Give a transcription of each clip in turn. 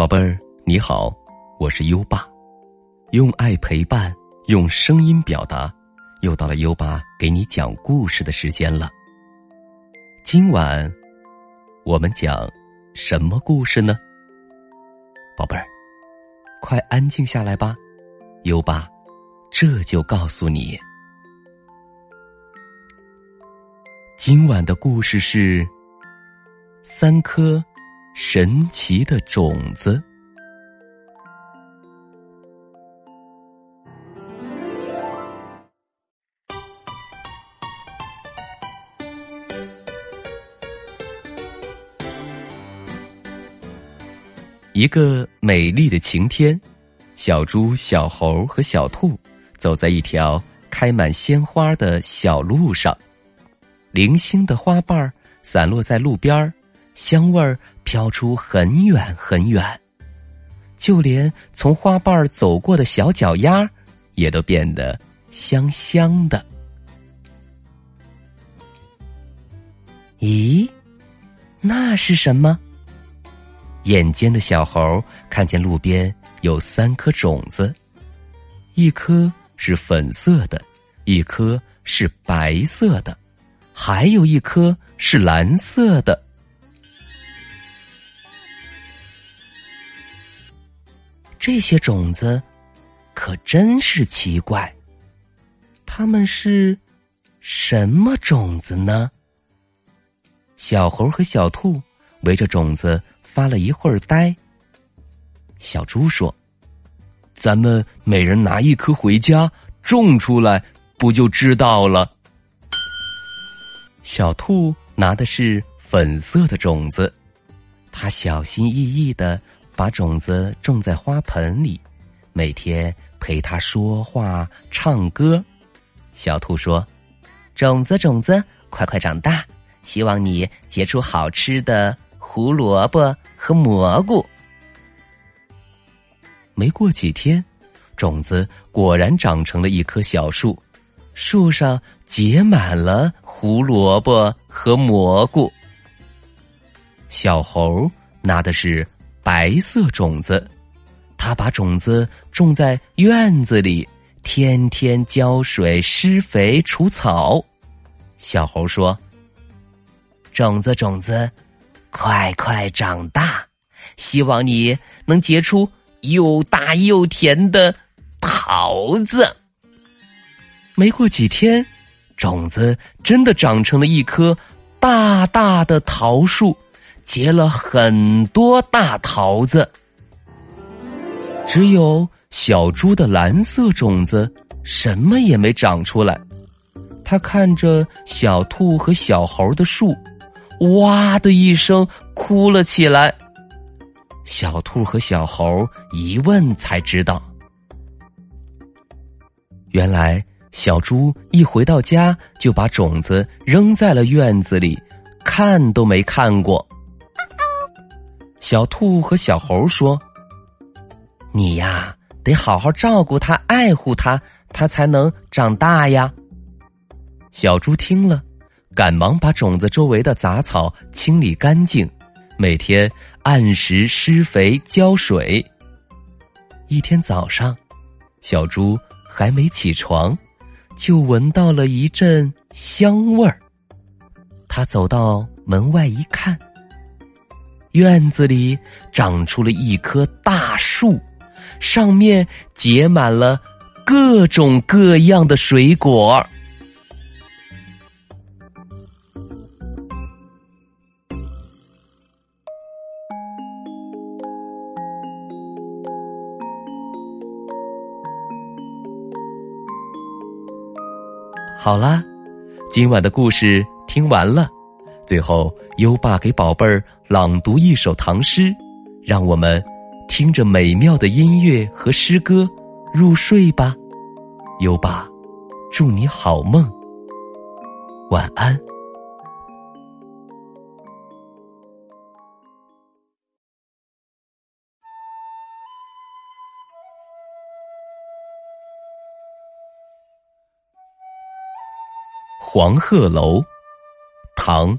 宝贝儿，你好，我是优爸，用爱陪伴，用声音表达，又到了优爸给你讲故事的时间了。今晚我们讲什么故事呢？宝贝儿，快安静下来吧，优爸这就告诉你。今晚的故事是三颗。神奇的种子。一个美丽的晴天，小猪、小猴和小兔走在一条开满鲜花的小路上，零星的花瓣散落在路边儿。香味儿飘出很远很远，就连从花瓣走过的小脚丫也都变得香香的。咦，那是什么？眼尖的小猴看见路边有三颗种子，一颗是粉色的，一颗是白色的，还有一颗是蓝色的。这些种子可真是奇怪，它们是什么种子呢？小猴和小兔围着种子发了一会儿呆。小猪说：“咱们每人拿一颗回家种出来，不就知道了？”小兔拿的是粉色的种子，它小心翼翼的。把种子种在花盆里，每天陪它说话、唱歌。小兔说：“种子，种子，快快长大，希望你结出好吃的胡萝卜和蘑菇。”没过几天，种子果然长成了一棵小树，树上结满了胡萝卜和蘑菇。小猴拿的是。白色种子，他把种子种在院子里，天天浇水、施肥、除草。小猴说：“种子，种子，快快长大，希望你能结出又大又甜的桃子。”没过几天，种子真的长成了一棵大大的桃树。结了很多大桃子，只有小猪的蓝色种子什么也没长出来。他看着小兔和小猴的树，哇的一声哭了起来。小兔和小猴一问才知道，原来小猪一回到家就把种子扔在了院子里，看都没看过。小兔和小猴说：“你呀，得好好照顾它，爱护它，它才能长大呀。”小猪听了，赶忙把种子周围的杂草清理干净，每天按时施肥浇水。一天早上，小猪还没起床，就闻到了一阵香味儿。他走到门外一看。院子里长出了一棵大树，上面结满了各种各样的水果。好啦，今晚的故事听完了。最后，优爸给宝贝儿朗读一首唐诗，让我们听着美妙的音乐和诗歌入睡吧。优爸，祝你好梦，晚安。黄鹤楼，唐。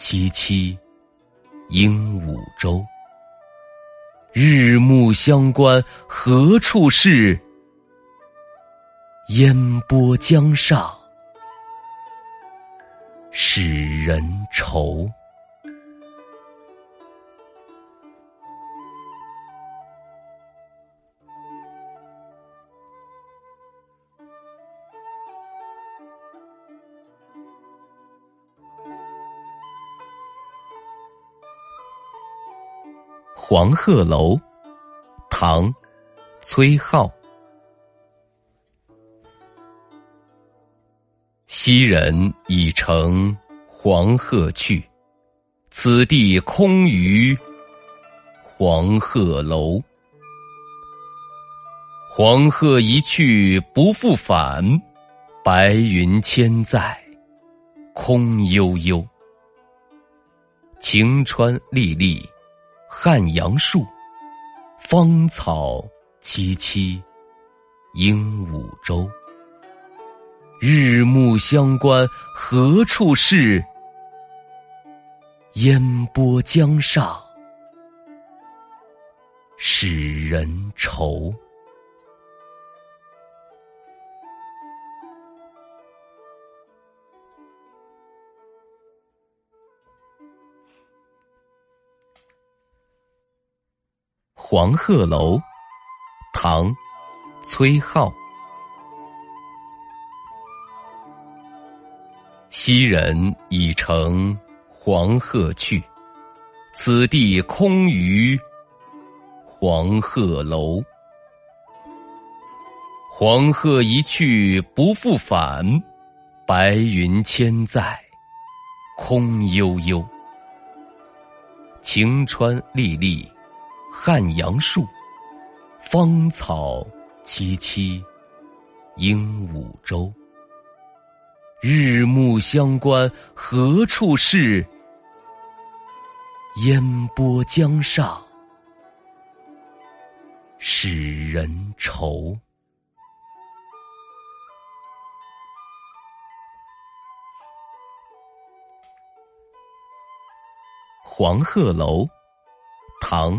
萋萋鹦鹉洲。日暮乡关何处是？烟波江上使人愁。黄鹤楼，唐，崔颢。昔人已乘黄鹤去，此地空余黄鹤楼。黄鹤一去不复返，白云千载空悠悠。晴川历历。汉阳树，芳草萋萋鹦鹉洲。日暮乡关何处是？烟波江上使人愁。黄鹤楼，唐，崔颢。昔人已乘黄鹤去，此地空余黄鹤楼。黄鹤一去不复返，白云千载空悠悠。晴川历历。汉阳树，芳草萋萋鹦鹉洲。日暮乡关何处是？烟波江上使人愁。黄鹤楼，唐。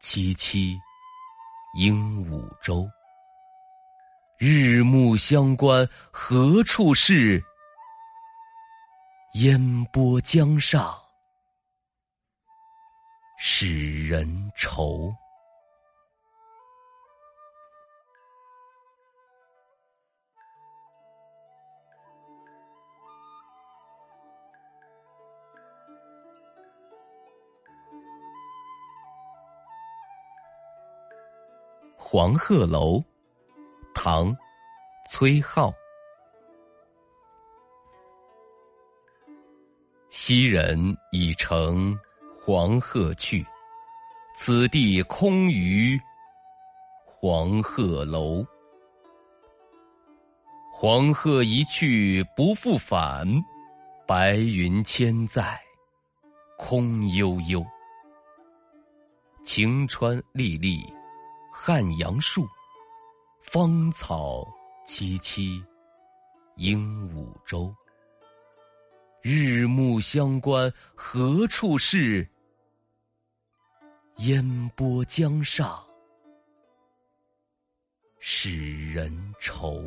萋萋鹦鹉洲。日暮乡关何处是？烟波江上使人愁。黄鹤楼，唐，崔颢。昔人已乘黄鹤去，此地空余黄鹤楼。黄鹤一去不复返，白云千载空悠悠。晴川历历。汉阳树，芳草萋萋鹦鹉洲。日暮乡关何处是？烟波江上使人愁。